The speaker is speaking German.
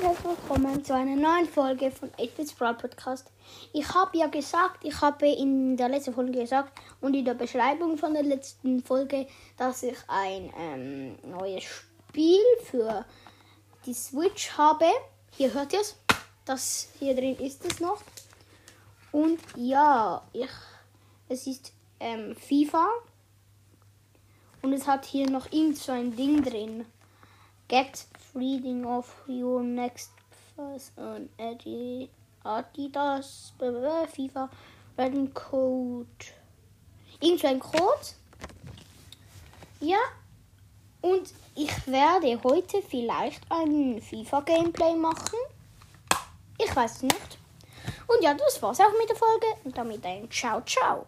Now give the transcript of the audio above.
willkommen zu einer neuen Folge von 8-Bits Brawl Podcast. Ich habe ja gesagt, ich habe in der letzten Folge gesagt und in der Beschreibung von der letzten Folge, dass ich ein ähm, neues Spiel für die Switch habe. Hier hört ihr es. Das hier drin ist es noch. Und ja, ich, es ist ähm, FIFA. Und es hat hier noch irgend so ein Ding drin. Get reading of your next person Adidas FIFA Redden Code. Irgend ein Code. Ja. Und ich werde heute vielleicht ein FIFA-Gameplay machen. Ich weiß nicht. Und ja, das war's auch mit der Folge. Und damit ein Ciao, ciao.